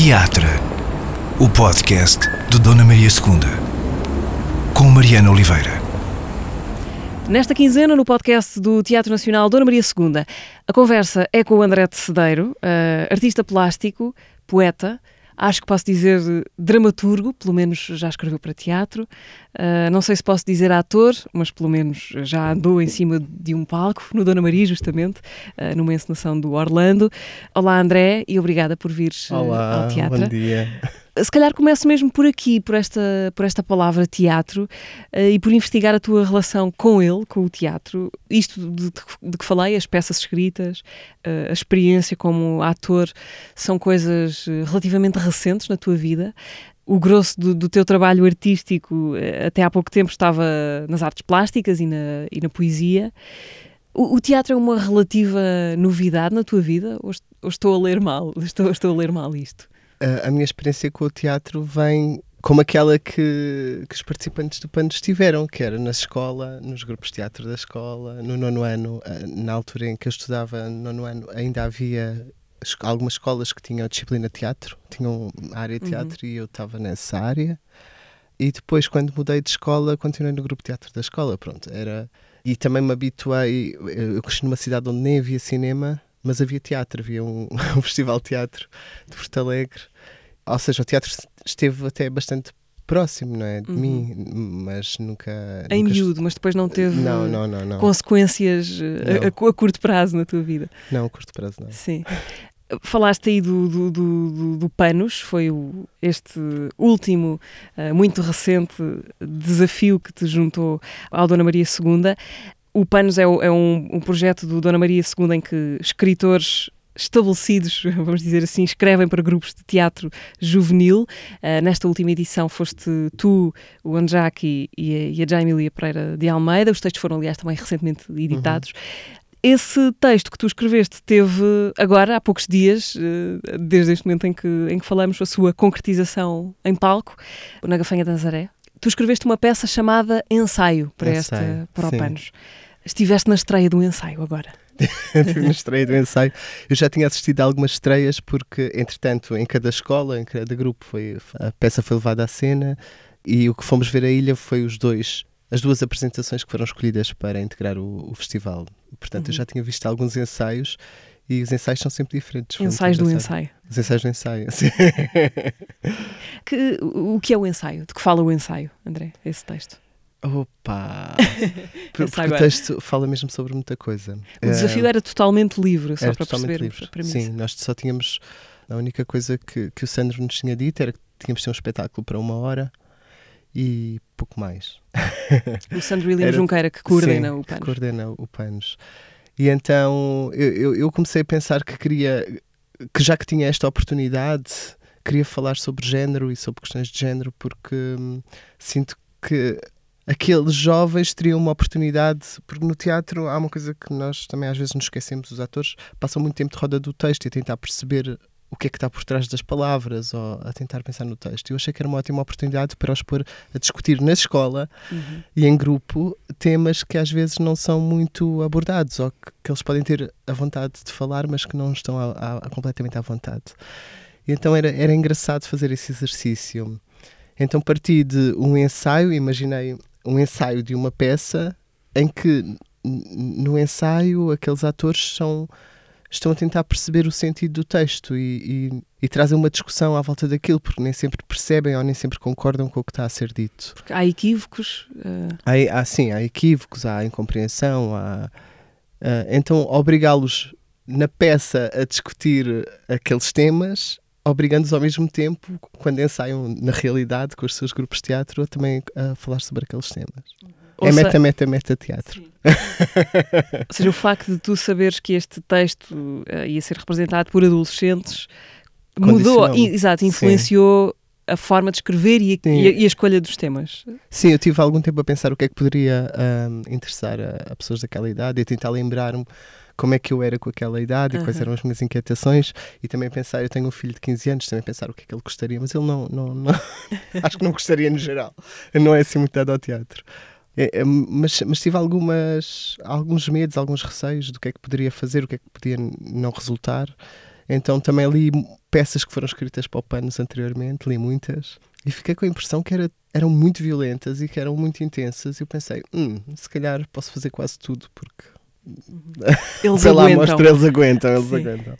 Teatro, o podcast de Dona Maria II, com Mariana Oliveira. Nesta quinzena, no podcast do Teatro Nacional Dona Maria II, a conversa é com o André Cedeiro, uh, artista plástico, poeta, acho que posso dizer dramaturgo, pelo menos já escreveu para teatro. Uh, não sei se posso dizer ator, mas pelo menos já andou em cima de um palco, no Dona Maria, justamente, uh, numa encenação do Orlando. Olá, André, e obrigada por vires Olá, ao teatro. Bom dia se calhar começo mesmo por aqui, por esta, por esta palavra teatro uh, e por investigar a tua relação com ele, com o teatro. Isto de, de, que falei, as peças escritas, uh, a experiência como ator, são coisas eh, relativamente recentes na tua vida. O grosso do, do teu trabalho artístico até há pouco tempo estava nas artes plásticas e na, e na poesia. O, o, teatro é uma relativa novidade na tua vida? Ou, ou estou a ler mal? Estou, estou a ler mal isto? A, minha experiência com o teatro vem como aquela que, que os participantes do PANOS tiveram, que era na escola, nos grupos de teatro da escola, no nono ano, na altura em que eu estudava no nono ano, ainda havia algumas escolas que tinham a disciplina de teatro, tinham a área de uhum. teatro uhum. e eu estava nessa área. E depois, quando mudei de escola, continuei no grupo de teatro da escola, pronto, era... E também me habituei, eu cresci numa cidade onde nem havia cinema, mas havia teatro, havia um, um festival de teatro de Porto Alegre. Ou seja, o teatro esteve até bastante próximo, não é? De uhum. mim, mas nunca. Em nunca miúdo, mas depois não teve não, não, não, não. consequências eh, a, a, a, curto prazo na tua vida. Não, a curto prazo não. Sim. Falaste aí do, do, do, do Panos, foi o, este último, uh, muito recente desafio que te juntou ao Dona Maria II. O Panos é, é um, um, projeto do Dona Maria II em que escritores estabelecidos, vamos dizer assim, escrevem para grupos de teatro juvenil. Uh, nesta última edição foste tu, o Anjaki e, a, e a Jaime Pereira de Almeida. Os textos foram, aliás, também recentemente editados. Uhum. Esse texto que tu escreveste teve agora, há poucos dias, uh, desde este momento em que, em que falamos, a sua concretização em palco, na Gafanha da Nazaré. Tu escreveste uma peça chamada Ensaio para, ensaio, esta, para o Panos. Estiveste na estreia do ensaio agora. Estive na estreia do ensaio. Eu já tinha assistido a algumas estreias, porque, entretanto, em cada escola, em cada grupo, foi, a peça foi levada à cena e o que fomos ver a ilha foi os dois, as duas apresentações que foram escolhidas para integrar o, o festival. Portanto, uhum. eu já tinha visto alguns ensaios e os ensaios são sempre diferentes. Ensaios do ensaio. Os ensaios do ensaio, sim. que, o que é o ensaio? De que fala o ensaio, André, esse texto? Opa! Porque o texto fala mesmo sobre muita coisa. O desafio uh, era totalmente livre, só para percebermos livre. Sim, nós só tínhamos. A única coisa que, que o Sandro nos tinha dito era que tínhamos de ter um espetáculo para uma hora e pouco mais. O Sandro William era, Junqueira que coordena sim, o PANOS. Que coordena o PANOS. E então eu, eu, eu comecei a pensar que queria, que já que tinha esta oportunidade, queria falar sobre género e sobre questões de género, porque hum, sinto que aqueles jovens teriam uma oportunidade, porque no teatro há uma coisa que nós também às vezes nos esquecemos, os atores passam muito tempo de roda do texto e a tentar perceber o que é que está por trás das palavras ou a tentar pensar no texto. Eu achei que era uma ótima oportunidade para os pôr a discutir na escola uhum. e em grupo temas que às vezes não são muito abordados ou que, que eles podem ter a vontade de falar, mas que não estão a, a, a completamente à vontade. E então era, era engraçado fazer esse exercício. Então parti de um ensaio, imaginei um ensaio de uma peça em que no ensaio aqueles atores são estão a tentar perceber o sentido do texto e, e, e, trazem uma discussão à volta daquilo, porque nem sempre percebem ou nem sempre concordam com o que está a ser dito. Porque há equívocos? Uh... Há, há, sim, há equívocos, há incompreensão, há, uh, então obrigá-los na peça a discutir aqueles temas obrigando-os ao mesmo tempo, quando ensaiam na realidade com os seus grupos de teatro, a também a falar sobre aqueles temas. Uhum. É meta, meta, meta teatro. Ou seja, o facto de tu saberes que este texto uh, ia ser representado por adolescentes mudou, exato, influenciou Sim. a forma de escrever e a, e, a, e a, escolha dos temas. Sim, eu tive algum tempo a pensar o que é que poderia um, interessar a, a, pessoas daquela idade e a tentar lembrar-me como é que eu era com aquela idade uhum. e quais eram as minhas inquietações e também pensar, eu tenho um filho de 15 anos, também pensar o que é que ele gostaria, mas ele não, não, não acho que não gostaria no geral, não é assim muito dado ao teatro. É, é, mas, mas tive algumas, alguns medos, alguns receios do que é que poderia fazer, o que é que podia não resultar. Então também li peças que foram escritas para o Panos anteriormente, li muitas, e fiquei com a impressão que era, eram muito violentas e que eram muito intensas. E eu pensei, hum, se calhar posso fazer quase tudo, porque Eles lá, aguentam. mostra, eles aguentam, eles Sim. aguentam.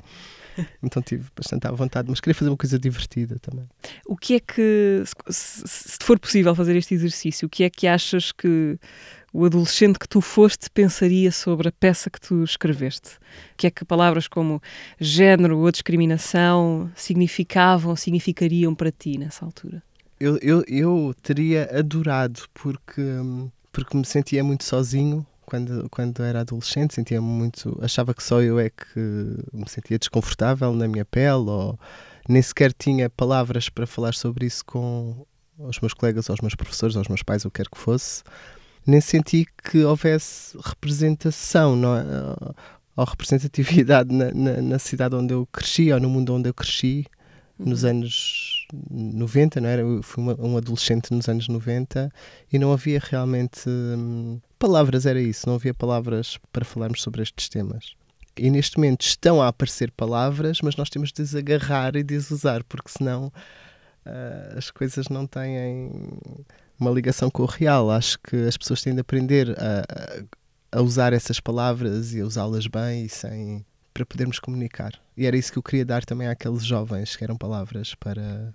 Então tive bastante à vontade, mas queria fazer uma coisa divertida também. O que é que, se for possível fazer este exercício, o que é que achas que o adolescente que tu foste pensaria sobre a peça que tu escreveste? O que é que palavras como género ou discriminação significavam, significariam para ti nessa altura? Eu, eu, eu teria adorado porque, hum, porque me sentia muito sozinho quando, quando era adolescente, sentia muito, achava que só eu é que me sentia desconfortável na minha pele ou nem sequer tinha palavras para falar sobre isso com os meus colegas, aos meus professores, aos meus pais, o que quer que fosse. Nem senti que houvesse representação não é? ou representatividade na, na, na cidade onde eu cresci ou no mundo onde eu cresci nos anos 90, não era? Eu fui uma- um adolescente nos anos 90 e não havia realmente hum, palavras, era isso, não havia palavras para falarmos sobre estes temas. E neste momento estão a aparecer palavras, mas nós temos de agarrar e de usar, porque senão ah, as coisas não têm uma ligação com o real. Acho que as pessoas têm de aprender a, a- a usar essas palavras e a usá-las bem e sem para podermos comunicar. E era isso que eu queria dar também àqueles jovens, que eram palavras para,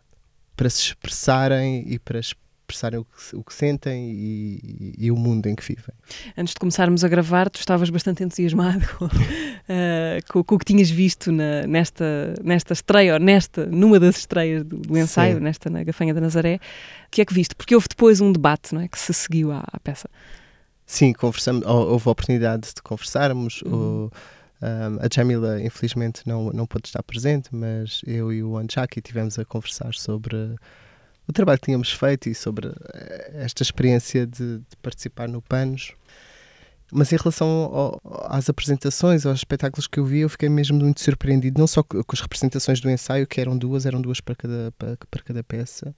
para se expressarem e para expressarem o que, o que sentem e, e o mundo em que vivem. Antes de começarmos a gravar, tu estavas bastante entusiasmado com, eh, com- com o que tinhas visto na- nesta, nesta estreia, ou nesta, numa das estreias do, do ensaio, Sim. nesta na Gafanha da Nazaré. O que é que viste? Porque houve depois um debate não é, que se seguiu à, à peça. Sim, conversamos, hou- houve a oportunidade de conversarmos. Uhum. O, um, a Jamila, infelizmente, não, não pôde estar presente, mas eu e o Anjaki tivemos a conversar sobre o trabalho que tínhamos feito e sobre eh, esta experiência de, de participar no Panos. Mas em relação ao- às apresentações, aos espetáculos que eu vi, eu fiquei mesmo muito surpreendido, não só co- com as representações do ensaio, que eram duas, eram duas para cada, para, para cada peça,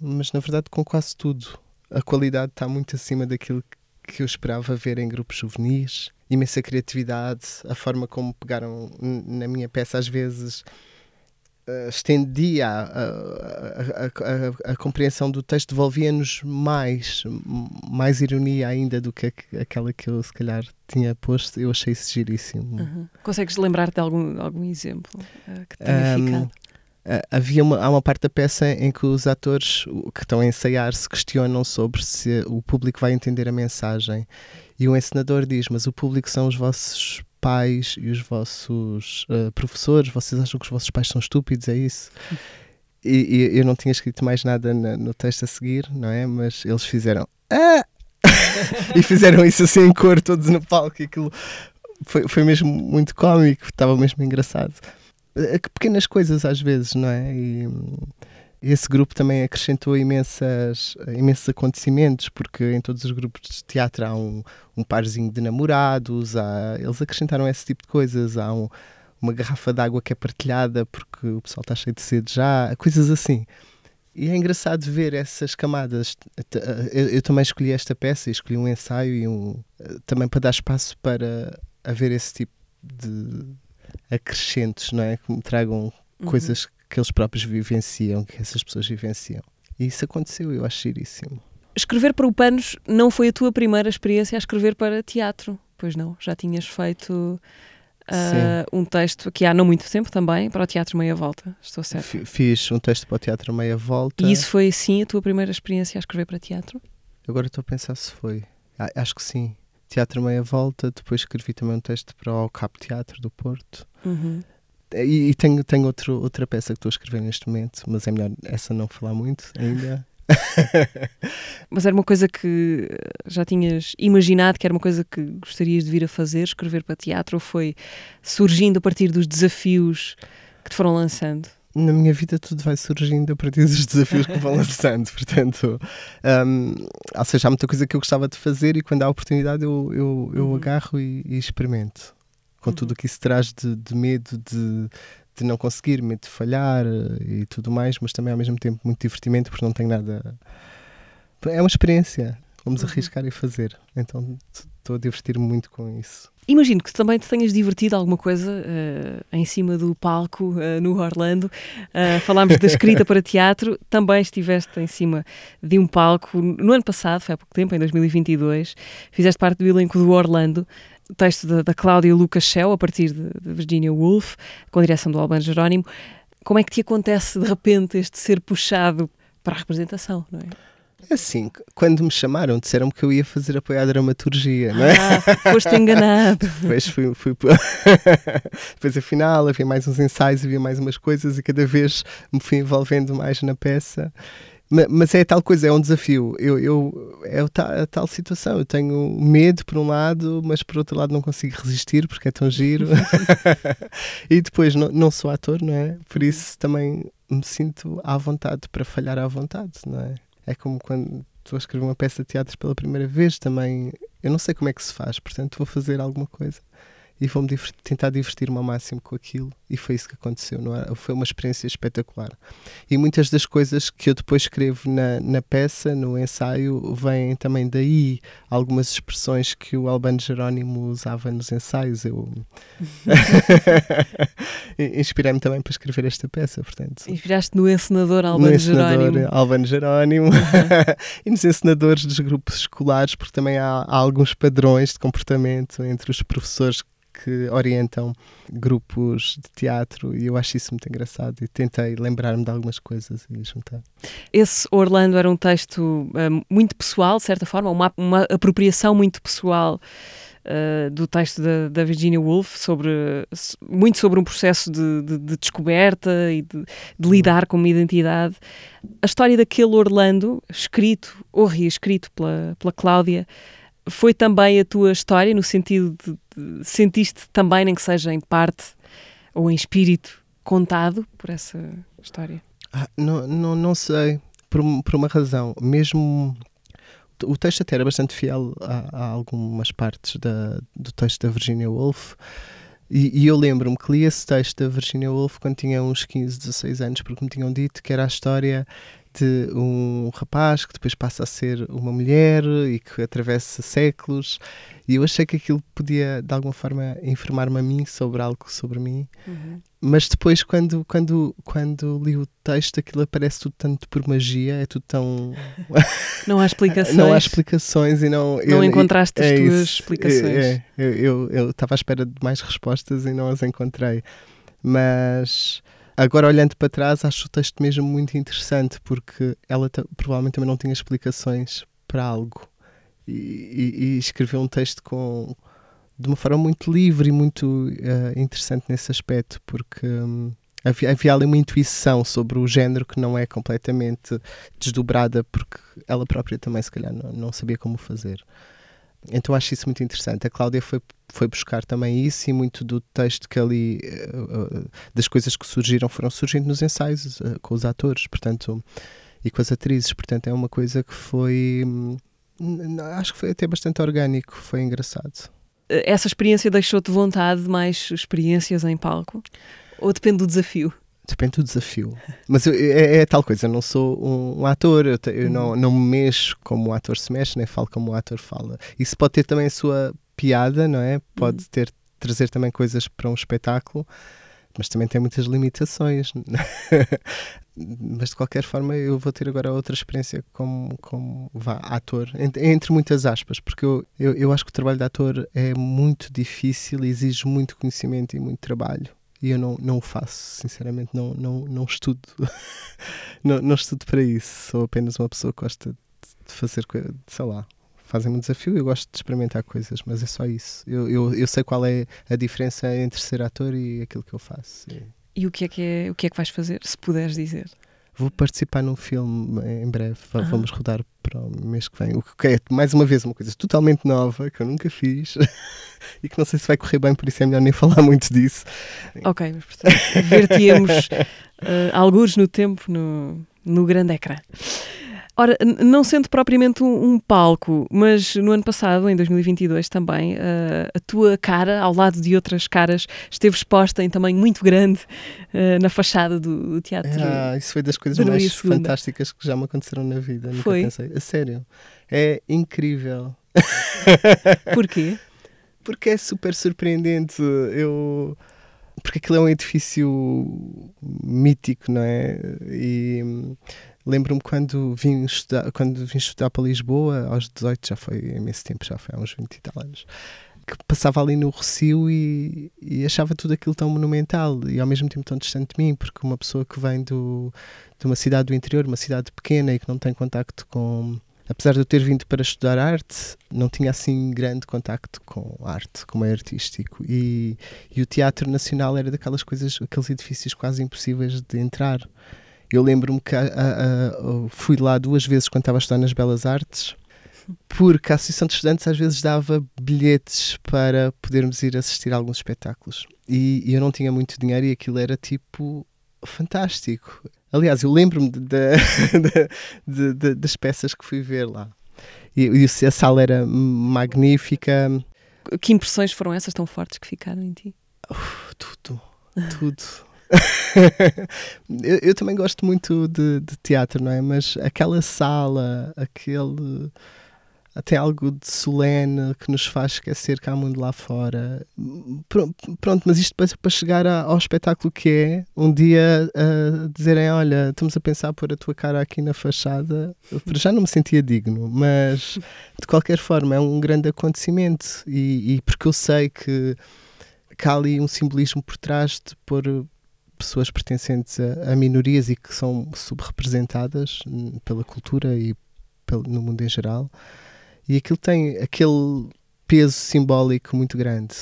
mas na verdade com quase tudo. A qualidade está muito acima daquilo que eu esperava ver em grupos juvenis. Imensa criatividade, a forma como pegaram na minha peça, às vezes eh, estendia a, a, a- a- compreensão do texto, devolvia-nos mais, mais ironia ainda do que aqu- aquela que eu se calhar tinha posto. Eu achei isso giríssimo. Uhum. Consegues lembrar-te de algum, algum exemplo eh, que te tenha Ahm, ficado? Ah, havia uma, há uma parte da peça em que os atores que estão a ensaiar se questionam sobre se o público vai entender a mensagem e o encenador diz, mas o público são os vossos pais e os vossos ah, professores, vocês acham que os vossos pais são estúpidos, é isso? E, e eu não tinha escrito mais nada na- no texto a seguir, não é? Mas eles fizeram ah! e fizeram isso assim em cor, todos no palco e aquilo foi, foi mesmo muito cómico, estava mesmo engraçado eh, que pequenas coisas às vezes, não é? E esse grupo também acrescentou imensas, imensos acontecimentos, porque em todos os grupos de teatro há um, um parzinho de namorados, há, eles acrescentaram esse tipo de coisas, há um- uma garrafa de água que é partilhada porque o pessoal está cheio de sede já, coisas assim. E é engraçado ver essas camadas. Eh, Eu, eu também escolhi esta peça, escolhi um ensaio e um eh, também para dar espaço para haver esse tipo de acrescentos, não é? Que me tragam Uhum. coisas que eles próprios vivenciam, que essas pessoas vivenciam. E isso aconteceu, eu acho giríssimo. Escrever para o Panos não foi a tua primeira experiência a escrever para teatro, pois não? Já tinhas feito ah, um texto aqui há não muito tempo também para o Teatro Meia Volta, estou certo. Fi- Fiz um texto para o Teatro Meia Volta. E isso foi sim a tua primeira experiência a escrever para teatro? Agora estou a pensar se foi. Acho que sim. Teatro Meia Volta, depois escrevi também um texto para o Cap Teatro do Porto. Uhum. E, e tenho, tenho outro, outra peça que estou a escrever neste momento, mas é melhor essa não falar muito ainda. Mas era uma coisa que eh, já tinhas imaginado que era uma coisa que gostarias de vir a fazer, escrever para teatro, ou foi surgindo a partir dos desafios que te foram lançando? Na minha vida tudo vai surgindo a partir dos desafios que vão lançando, portanto, hum, ou seja, há muita coisa que eu gostava de fazer e quando há oportunidade eu, eu, eu Uhum. agarro e, e experimento. Com Uhum. tudo o que isso traz de, de medo de, de não conseguir, medo de falhar eh, e tudo mais, mas também ao mesmo tempo muito divertimento porque não tenho nada. É uma experiência, vamos Uhum. arriscar e fazer. Então estou a divertir-me muito com isso. Imagino que também te tenhas divertido alguma coisa uh, em cima do palco uh, no Orlando. Uh, falámos da escrita para teatro, também estiveste em cima de um palco no ano passado, foi há pouco tempo, em 2022. Fizeste parte do elenco do Orlando, texto da, da Cláudia Lucas Shell, a partir de, de Virginia Woolf, com a direção do Albano Jerónimo. Como é que te acontece de repente este ser puxado para a representação, não é? É assim, quando me chamaram, disseram-me que eu ia fazer apoio à dramaturgia, não é? Ah, foste enganado. Depois fui, fui depois afinal havia mais uns ensaios, havia mais umas coisas e cada vez me fui envolvendo mais na peça. Mas é tal coisa, é um desafio. Eu, eu, é a tal situação. Eu tenho medo por um lado, mas por outro lado não consigo resistir porque é tão giro. e depois não, não sou ator, não é? Por isso também me sinto à vontade para falhar à vontade, não é? É como quando estou a escrever uma peça de teatro pela primeira vez também. Eu não sei como é que se faz, portanto vou fazer alguma coisa e vou-me divertir, tentar divertir-me ao máximo com aquilo. E foi isso que aconteceu. Não é? Foi uma experiência espetacular. E muitas das coisas que eu depois escrevo na, na peça, no ensaio, vêm também daí. Algumas expressões que o Albano Jerónimo usava nos ensaios. Eu inspirei-me também para escrever esta peça. Portanto, Inspiraste no encenador Albano no encenador Jerónimo. Albano Jerónimo uhum. e nos encenadores dos grupos escolares, porque também há, há alguns padrões de comportamento entre os professores que orientam grupos de teatro e eu acho isso muito engraçado e tentei lembrar-me de algumas coisas e juntar. Esse Orlando era um texto uh, muito pessoal, de certa forma, uma, uma apropriação muito pessoal uh, do texto da, da, Virginia Woolf, sobre, muito sobre um processo de, de, de descoberta e de, de lidar com uma identidade. A história daquele Orlando, escrito ou reescrito pela, pela Cláudia, foi também a tua história, no sentido de, sentiste também, nem que seja em parte ou em espírito, contado por essa história? Ah, não, não, não sei, por, por uma razão. Mesmo o texto até era bastante fiel a, a algumas partes da, do texto da Virginia Woolf. E, e eu lembro-me que li esse texto da Virginia Woolf quando tinha uns 15, 16 anos, porque me tinham dito que era a história de um rapaz que depois passa a ser uma mulher e que atravessa séculos. E eu achei que aquilo podia, de alguma forma, informar-me a mim sobre algo sobre mim. Uhum. Mas depois, quando, quando, quando li o texto, aquilo aparece tudo tanto por magia, é tudo tão. Não há explicações. não há explicações e não. Não eu, encontraste as é tuas isso, explicações. É, é, eu estava à espera de mais respostas e não as encontrei. Mas Agora, olhando para trás, acho o texto mesmo muito interessante porque ela provavelmente também não tinha explicações para algo e, e, e, escreveu um texto com de uma forma muito livre e muito uh, interessante nesse aspecto porque um, havia, havia ali uma intuição sobre o género que não é completamente desdobrada porque ela própria também se calhar não, não sabia como fazer. Então acho isso muito interessante. A Cláudia foi, foi buscar também isso e muito do texto que ali, uh, uh, das coisas que surgiram, foram surgindo nos ensaios uh, com os atores, portanto, e com as atrizes. Portanto, é uma coisa que foi. Hum, acho que foi até bastante orgânico, foi engraçado. Essa experiência deixou-te vontade de mais experiências em palco? Ou depende do desafio? Depende do desafio. Mas eu, é, é, tal coisa, eu não sou um, um ator, eu, te, eu não, uhum. não me mexo como o ator se mexe, nem falo como o ator fala. Isso pode ter também a sua piada, não é? Pode uhum. ter, trazer também coisas para um espetáculo, mas também tem muitas limitações. mas de qualquer forma, eu vou ter agora outra experiência como, como vá, ator, entre, entre muitas aspas, porque eu, eu, eu acho que o trabalho de ator é muito difícil, exige muito conhecimento e muito trabalho e eu não, não o faço, sinceramente, não, não, não estudo. não, não estudo para isso. Sou apenas uma pessoa que gosta de fazer, sei lá, fazem-me um desafio. Eu gosto de experimentar coisas, mas é só isso. Eu, eu, eu sei qual é a diferença entre ser ator e aquilo que eu faço. E, o, que é que é, o que é que vais fazer, se puderes dizer? Vou participar num filme em breve. Ah. Vamos rodar para o mês que vem. O que é, mais uma vez, uma coisa totalmente nova que eu nunca fiz e que não sei se vai correr bem, por isso é melhor nem falar muito disso. Ok, mas portanto, ver-te-emos uh, alguns no tempo no, no grande ecrã. Ora, não sendo propriamente um, um, palco, mas no ano passado, em 2022 também, uh, a tua cara, ao lado de outras caras, esteve exposta em tamanho muito grande uh, na fachada do, do teatro. Ah, isso foi das coisas mais fantásticas que já me aconteceram na vida. Nunca foi. pensei. A sério. É incrível. Porquê? Porque é super surpreendente. Eu porque aquilo é um edifício mítico, não é? E lembro-me quando vim estudar, quando vim estudar para Lisboa, aos 18, já foi imenso tempo, já foi há uns 20 e tal anos, que passava ali no Rocio e, e, achava tudo aquilo tão monumental e ao mesmo tempo tão distante de mim, porque uma pessoa que vem do, de uma cidade do interior, uma cidade pequena e que não tem contacto com apesar de eu ter vindo para estudar arte, não tinha assim grande contacto com arte, como é artístico. E, e o Teatro Nacional era daquelas coisas, aqueles edifícios quase impossíveis de entrar. Eu lembro-me que a, a, a, fui lá duas vezes quando estava a estudar nas Belas Artes, porque a Associação de Estudantes às vezes dava bilhetes para podermos ir assistir a alguns espetáculos. E, e eu não tinha muito dinheiro e aquilo era tipo fantástico. Aliás, eu lembro-me das peças que fui ver lá. E, e a sala era magnífica. Que impressões foram essas tão fortes que ficaram em ti? Tudo, tudo. eu, eu, também gosto muito de, de, teatro, não é? Mas aquela sala, aquele tem algo de solene que nos faz esquecer que há mundo lá fora. Pronto, mas isto para, chegar ao espetáculo que é, um dia uh, dizerem: Olha, estamos a pensar pôr a tua cara aqui na fachada, já não me sentia digno, mas de qualquer forma é um grande acontecimento e, e porque eu sei que, que há ali um simbolismo por trás de pôr pessoas pertencentes a, a minorias e que são subrepresentadas hum, pela cultura e pelo, no mundo em geral e aquilo tem aquele peso simbólico muito grande.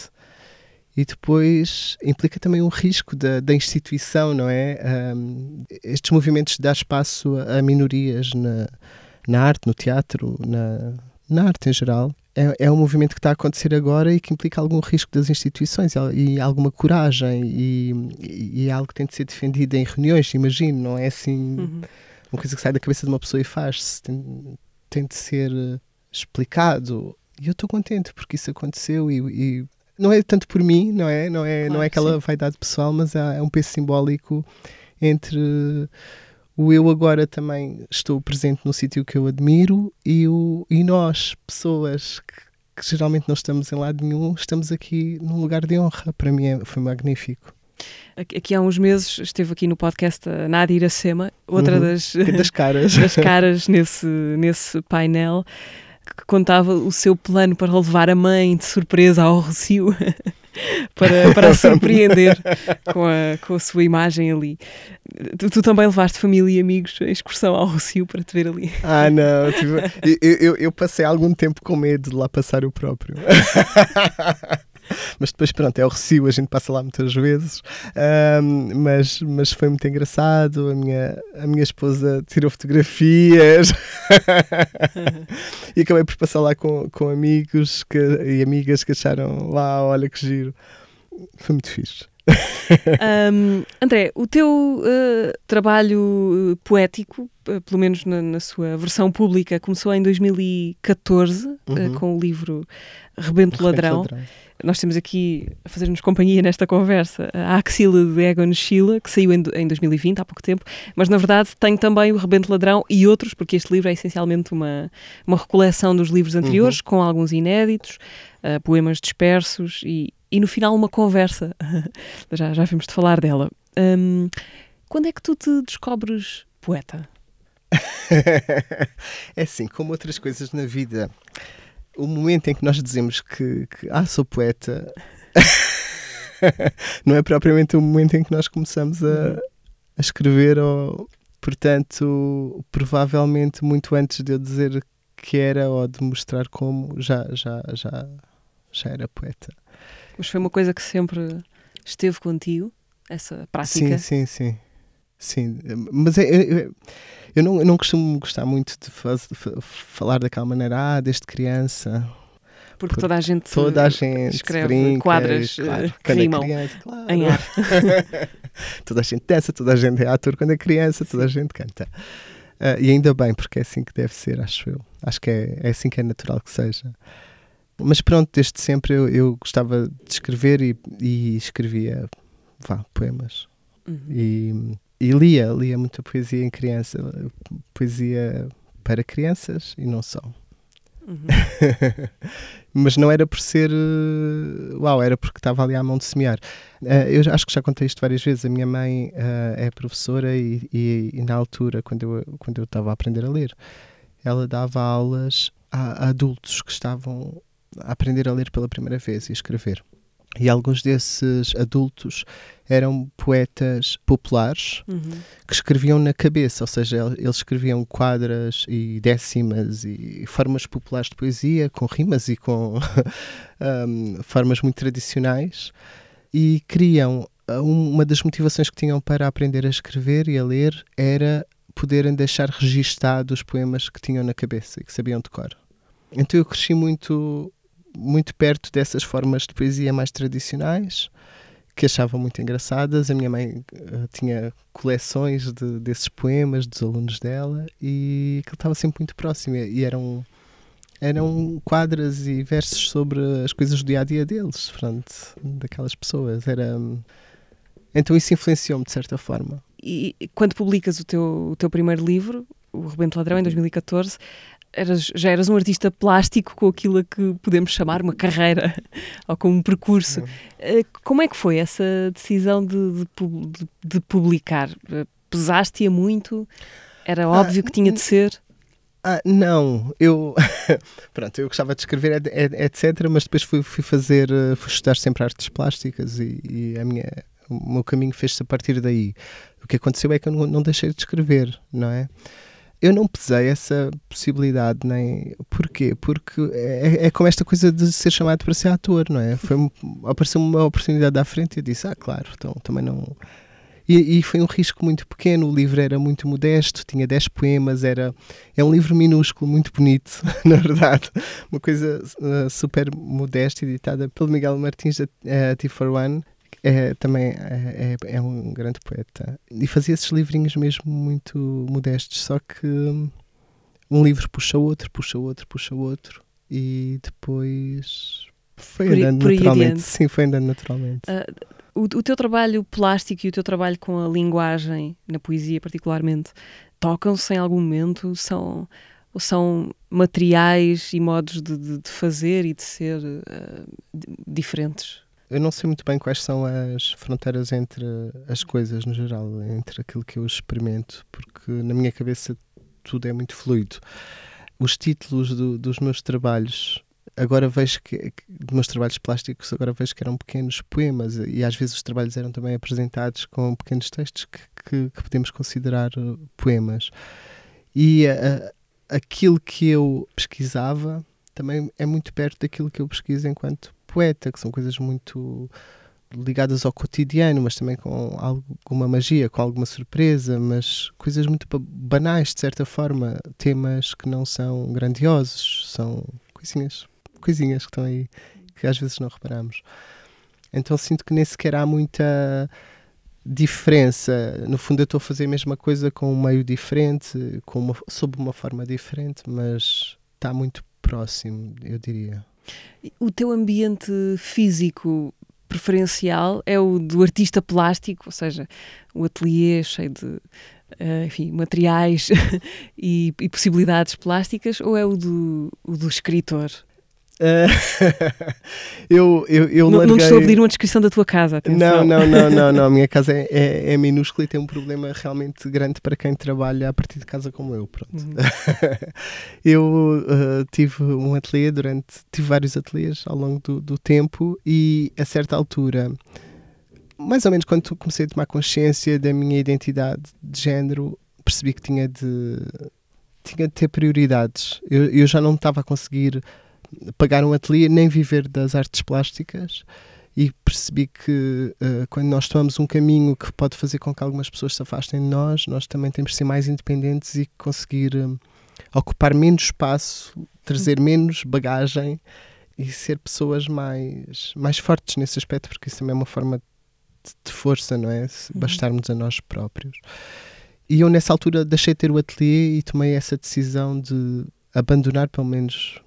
E depois implica também um risco da, da instituição, não é? Um, estes movimentos de dar espaço a, minorias na, na arte, no teatro, na, na arte em geral, é, é um movimento que está a acontecer agora e que implica algum risco das instituições e, alguma coragem e, e, é algo que tem de ser defendido em reuniões, imagino, não é assim uhum. uma coisa que sai da cabeça de uma pessoa e faz-se, tem, tem de ser explicado. E eu estou contente porque isso aconteceu e, e, não é tanto por mim, não é? Não é, claro, não é aquela sim. vaidade pessoal, mas é um peso simbólico entre o eu agora também estou presente no sítio que eu admiro e, o, e nós, pessoas que, que, geralmente não estamos em lado nenhum, estamos aqui num lugar de honra. Para mim é, foi magnífico. Aqui há uns meses esteve aqui no podcast a Nadia Iracema, outra uhum. das, das caras, das caras nesse, nesse painel que contava o seu plano para levar a mãe de surpresa ao Rocio para, para a surpreender com a, com a sua imagem ali. Tu, tu, também levaste família e amigos a excursão ao Rocio para te ver ali? Ah, não. Eu, eu, eu passei algum tempo com medo de lá passar o próprio. mas depois, pronto, é o Recio, a gente passa lá muitas vezes. Um, mas, mas foi muito engraçado. A minha, a minha esposa tirou fotografias e acabei por passar lá com, com amigos que, e amigas que acharam lá, olha que giro. Foi muito fixe. um, André, o teu uh, trabalho poético, uh, pelo menos na, na, sua versão pública, começou em 2014 uhum. uh, com o livro Rebento, Ladrão. Ladrão. Nós temos aqui a fazer-nos companhia nesta conversa a Axila de Egon Schiele, que saiu em, em 2020, há pouco tempo, mas na verdade tem também o Rebento Ladrão e outros, porque este livro é essencialmente uma, uma recoleção dos livros anteriores, uhum. com alguns inéditos, poemas dispersos e, e no final uma conversa. já, já vimos de falar dela. Um, quando é que tu te descobres poeta? é assim, como outras coisas na vida o momento em que nós dizemos que, que ah, sou poeta, não é propriamente o momento em que nós começamos a, a escrever, ou, portanto, provavelmente muito antes de eu dizer que era ou de mostrar como, já, já, já, já era poeta. Mas foi uma coisa que sempre esteve contigo, essa prática? Sim, sim, sim. Sim, mas é, é, eu não, eu não costumo gostar muito de, faz, de falar daquela maneira, ah, desde criança. Porque toda a gente, toda a gente escreve brinca, quadras claro, eh, que é criança, claro. em ar. toda a gente dança, toda a gente é ator quando é criança, toda a gente canta. Uh, e ainda bem, porque é assim que deve ser, acho eu. Acho que é, é assim que é natural que seja. Mas pronto, desde sempre eu, eu gostava de escrever e, e escrevia vá, poemas. Uhum. E e lia, lia muita poesia em criança, poesia para crianças e não só. Uhum. Mas não era por ser. eh, Uau, era porque estava ali à mão de semear. Eh, eu acho que já contei isto várias vezes. A minha mãe eh, é professora e, e- e na altura, quando eu, quando eu estava a aprender a ler, ela dava aulas a, a adultos que estavam a aprender a ler pela primeira vez e escrever. E alguns desses adultos eram poetas populares Uhum. que escreviam na cabeça, ou seja, el- eles escreviam quadras e décimas e formas populares de poesia, com rimas e com hum, formas muito tradicionais, e queriam. uh, Uma das motivações que tinham para aprender a escrever e a ler era poderem deixar registados os poemas que tinham na cabeça e que sabiam de cor. Então eu cresci muito, muito perto dessas formas de poesia mais tradicionais que achava muito engraçadas. A minha mãe eh, tinha coleções de, desses poemas dos alunos dela e aquilo estava sempre muito próximo. E e eram, eram quadras e versos sobre as coisas do dia a dia deles, pronto, daquelas pessoas. Era, então isso influenciou-me de certa forma. E quando publicas o teu, o teu primeiro livro, O Rebento Ladrão, em 2014, eras, já eras um artista plástico com aquilo a que podemos chamar uma carreira ou com um percurso. Eh, Como é que foi essa decisão de, de de- publicar? Eh, Pesaste-a muito? Era óbvio que tinha de ser? Ah, não, eu pronto, eu gostava de escrever, etc, mas depois fui, fui fazer, eh, fui estudar sempre artes plásticas e, e a minha, o meu caminho fez-se a partir daí. O que aconteceu é que eu não, não deixei de escrever, não é? Eu não pesei essa possibilidade, nem. Porquê? Porque é, é como esta coisa de ser chamado para ser ator, não é? Foi, apareceu uma oportunidade à frente e eu disse: Ah, claro, então também não. E, e foi um risco muito pequeno, o livro era muito modesto, tinha 10 poemas, era, é um livro minúsculo, muito bonito, na verdade. Uma coisa uh, super modesta, editada pelo Miguel Martins, a, a T for One, é, também é, é, é um grande poeta. E fazia esses livrinhos mesmo muito modestos, só que hum, um livro puxa outro, puxa outro, puxa outro, e depois foi Por andando por naturalmente. Sim, foi andando naturalmente. Ah, o, o teu trabalho plástico e o teu trabalho com a linguagem, na poesia particularmente, tocam-se em algum momento? São, são materiais e modos de, de- de fazer e de ser di- diferentes? Eu não sei muito bem quais são as fronteiras entre as coisas no geral, entre aquilo que eu experimento, porque na minha cabeça tudo é muito fluido. Os títulos do- dos meus trabalhos, agora vejo que, dos meus trabalhos plásticos, agora vejo que eram pequenos poemas e às vezes os trabalhos eram também apresentados com pequenos textos que, que- que podemos considerar poemas. E uh, aquilo que eu pesquisava também é muito perto daquilo que eu pesquiso enquanto poeta, que são coisas muito ligadas ao cotidiano, mas também com alguma magia, com alguma surpresa, mas coisas muito ba- banais, de certa forma, temas que não são grandiosos, são coisinhas, coisinhas que estão aí, que às vezes não reparamos. Então sinto que nem sequer há muita diferença. No fundo, eu estou a fazer a mesma coisa com um meio diferente, com uma, sob uma forma diferente, mas está muito próximo, eu diria. O teu ambiente físico preferencial é o do artista plástico, ou seja, o ateliê cheio de eh, enfim, materiais e, e possibilidades plásticas, ou é o do, o do escritor? Ah, eu, eu, eu não, não larguei... estou a pedir uma descrição da tua casa, atenção. Não, não, não, não, não. A minha casa é, é, é minúscula e tem um problema realmente grande para quem trabalha a partir de casa como eu. Pronto. Uhum. eu uh, tive um ateliê durante. tive vários ateliês ao longo do, do tempo e a certa altura, mais ou menos quando comecei a tomar consciência da minha identidade de género, percebi que tinha de. tinha de ter prioridades. Eu, eu já não estava a conseguir pagar um ateliê nem viver das artes plásticas e percebi que uh, quando nós tomamos um caminho que pode fazer com que algumas pessoas se afastem de nós, nós também temos de ser mais independentes e conseguir um, ocupar menos espaço, trazer menos bagagem e ser pessoas mais, mais fortes nesse aspecto, porque isso também é uma forma de, de força, não é? Se bastarmos a nós próprios. E eu nessa altura deixei de ter o ateliê e tomei essa decisão de abandonar pelo menos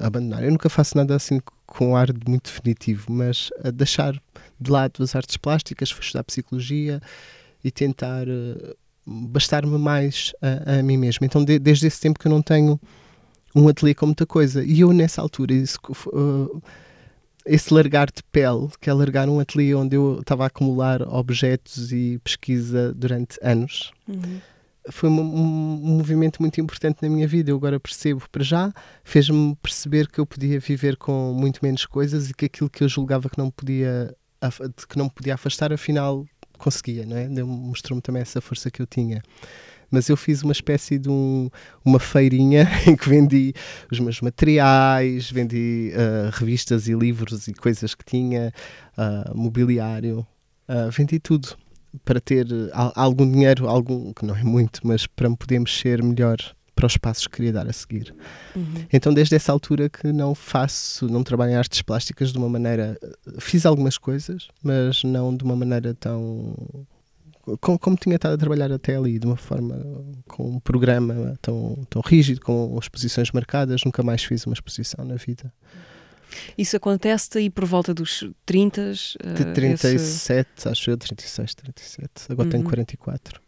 abandonar. Eu nunca faço nada assim com um ar muito definitivo, mas deixar de lado as artes plásticas, estudar psicologia e tentar uh, bastar-me mais a, a, mim mesmo. Então, de, desde esse tempo que eu não tenho um ateliê com muita coisa. E eu, nessa altura, isso, uh, esse largar de pele, que é largar um ateliê onde eu estava a acumular objetos e pesquisa durante anos, Uhum. Foi um, um, movimento muito importante na minha vida. Eu agora percebo, para já, fez-me perceber que eu podia viver com muito menos coisas e que aquilo que eu julgava que não podia, que não podia afastar, afinal conseguia, não é? Mostrou-me também essa força que eu tinha. Mas eu fiz uma espécie de um, uma feirinha em que vendi os meus materiais, vendi ah, revistas e livros e coisas que tinha, ah, mobiliário, ah, vendi tudo para ter al- algum dinheiro, algum que não é muito, mas para me poder mexer melhor para os passos que queria dar a seguir. Uhum. Então, desde essa altura que não faço, não trabalho em artes plásticas de uma maneira. Fiz algumas coisas, mas não de uma maneira tão. Como, como tinha estado a trabalhar até ali, de uma forma. com um programa tão, tão rígido, com exposições marcadas, nunca mais fiz uma exposição na vida. Isso acontece aí por volta dos 30. De uh, 37, acho eu, 36, 37. Agora tenho Uhum. 44.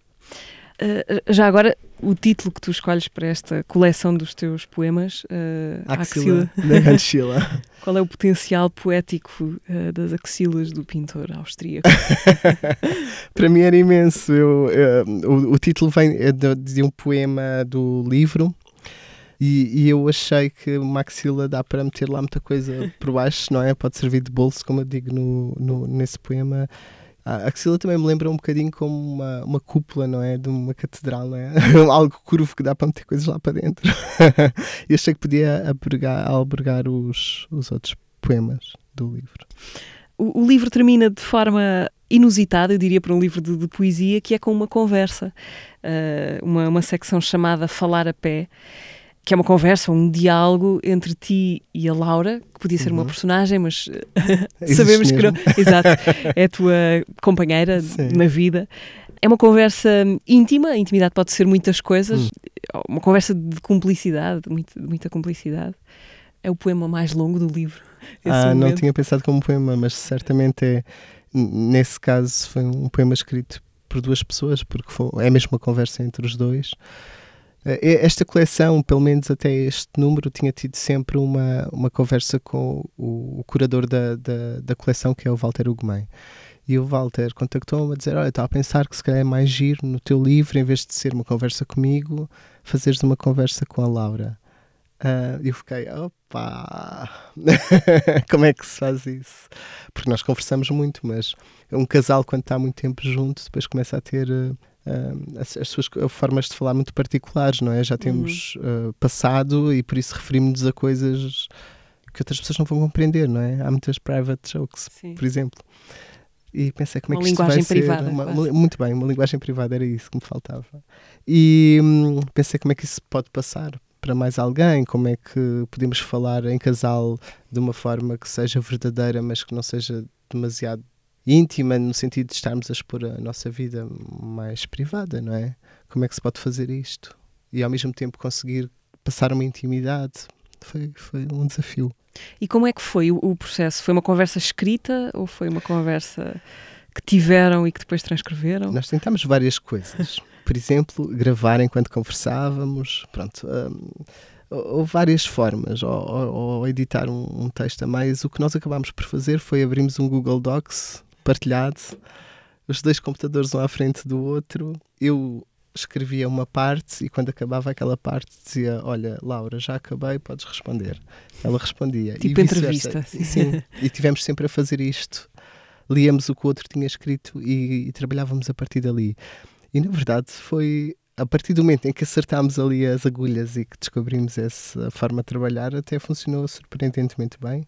Uh, já agora, o título que tu escolhes para esta coleção dos teus poemas, uh, Axila, Axila, Axila. qual é o potencial poético uh, das axilas do pintor austríaco? Para mim era imenso. Eu, eh, o, o título vem é de, de um poema do livro. E, e eu achei que uma axila dá para meter lá muita coisa por baixo, não é? Pode servir de bolso, como eu digo no, no- nesse poema. A axila também me lembra um bocadinho como uma, uma cúpula, não é? De uma catedral, não é? Algo curvo que dá para meter coisas lá para dentro. e achei que podia albergar, albergar os, os outros poemas do livro. O, o livro termina de forma inusitada, eu diria, para um livro de, de poesia, que é com uma conversa, uh, uma, uma secção chamada Falar a Pé, que é uma conversa, um diálogo entre ti e a Laura, que podia ser uma Uhum. personagem, mas Existe sabemos que não. Exato, é a tua companheira Sim. na vida. É uma conversa íntima, a intimidade pode ser muitas coisas, Hum. uma conversa de cumplicidade, de muita, de muita cumplicidade. É o poema mais longo do livro. Ah, não momento. tinha pensado como poema, mas certamente é. Nesse caso, foi um poema escrito por duas pessoas, porque foi, é mesmo uma conversa entre os dois. Eh, Esta coleção, pelo menos até este número, tinha tido sempre uma, uma conversa com o, o curador da, da, da coleção, que é o Walter Ugumem. E o Walter contactou-me a dizer: Olha, estava a pensar que se calhar é mais giro no teu livro, em vez de ser uma conversa comigo, fazeres uma conversa com a Laura. E eu fiquei, opa, como é que se faz isso? Porque nós conversamos muito, mas um casal, quando está muito tempo junto, depois começa a ter ah, ah, as, as suas co- formas de falar muito particulares, não é? Já temos ah, passado e por isso referimos-nos a coisas que outras pessoas não vão compreender, não é? Há muitas private jokes, Sim. por exemplo. E pensei como Uma é que isto vai linguagem ser privada, uma- uma- muito bem, uma linguagem privada era isso que me faltava. E hum, pensei como é que isso pode passar para mais alguém, como é que podemos falar em casal de uma forma que seja verdadeira, mas que não seja demasiado íntima, no sentido de estarmos a expor a nossa vida mais privada, não é? Como é que se pode fazer isto? E ao mesmo tempo conseguir passar uma intimidade. Foi, foi um desafio. E como é que foi o, o processo? Foi uma conversa escrita ou foi uma conversa que tiveram e que depois transcreveram? Nós tentámos várias coisas. Por exemplo, gravar enquanto conversávamos. Pronto. hum, ou ou várias formas, ou, ou- ou editar um, um texto a mais. O que nós acabámos por fazer foi abrirmos um Google Docs partilhado, os dois computadores um à frente do outro. Eu escrevia uma parte e quando acabava aquela parte dizia: Olha, Laura, já acabei, podes responder. Ela respondia. Tipo e entrevista. Sim, e tivemos sempre a fazer isto. Líamos o que o outro tinha escrito e, e trabalhávamos a partir dali. E na verdade foi a partir do momento em que acertámos ali as agulhas e que descobrimos essa forma de trabalhar, até funcionou surpreendentemente bem.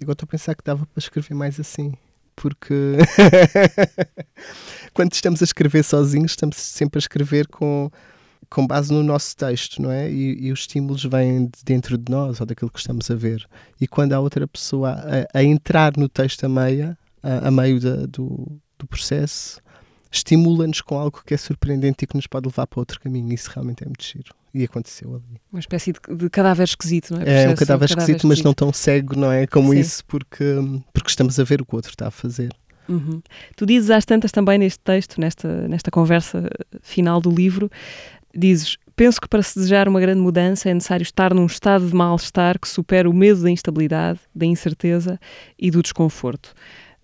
E agora estou a pensar que dava para escrever mais assim. Porque quando estamos a escrever sozinhos, estamos sempre a escrever com, com base no nosso texto, não é? E, e os estímulos vêm de dentro de nós ou daquilo que estamos a ver. E quando há outra pessoa a, a entrar no texto a meia, a, a meio da- do, do processo, estimula-nos com algo que é surpreendente e que nos pode levar para outro caminho. Isso realmente é muito giro. E aconteceu ali. Uma espécie de, de cadáver esquisito, não é? É um cadáver esquisito, mas não tão cego, não é? Como Sim. isso, porque, porque estamos a ver o que o outro está a fazer. Uhum. Tu dizes às tantas também neste texto, nesta, nesta conversa final do livro, dizes Penso que para se desejar uma grande mudança é necessário estar num estado de mal-estar que supera o medo da instabilidade, da incerteza e do desconforto.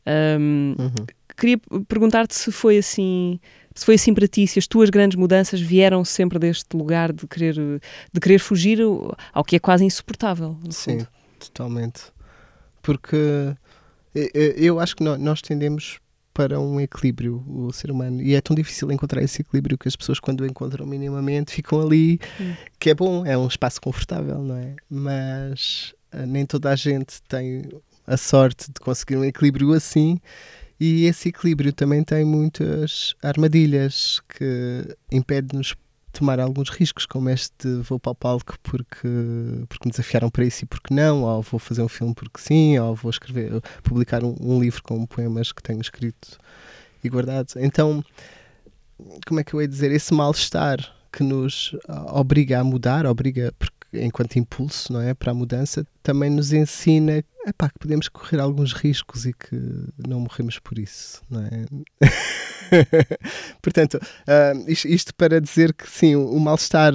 Um, uhum. Queria perguntar-te se foi assim, se foi assim para ti, se as tuas grandes mudanças vieram sempre deste lugar de querer, de querer fugir ao que é quase insuportável. Sim, fundo. totalmente. Porque eu acho que nós tendemos para um equilíbrio, o ser humano. E é tão difícil encontrar esse equilíbrio que as pessoas, quando o encontram minimamente, ficam ali, hum. que é bom, é um espaço confortável, não é? Mas uh, nem toda a gente tem a sorte de conseguir um equilíbrio assim. E esse equilíbrio também tem muitas armadilhas que impede-nos tomar alguns riscos, como este vou para o palco porque, porque me desafiaram para isso e porque não, ou vou fazer um filme porque sim, ou vou escrever, publicar um, um livro com poemas que tenho escrito e guardado. Então, como é que eu ia dizer? Esse mal-estar que nos obriga a mudar, obriga, porque enquanto impulso não é, para a mudança, também nos ensina epá, que podemos correr alguns riscos e que não morremos por isso. Não é? Portanto, uh, isto, isto, para dizer que sim, o mal-estar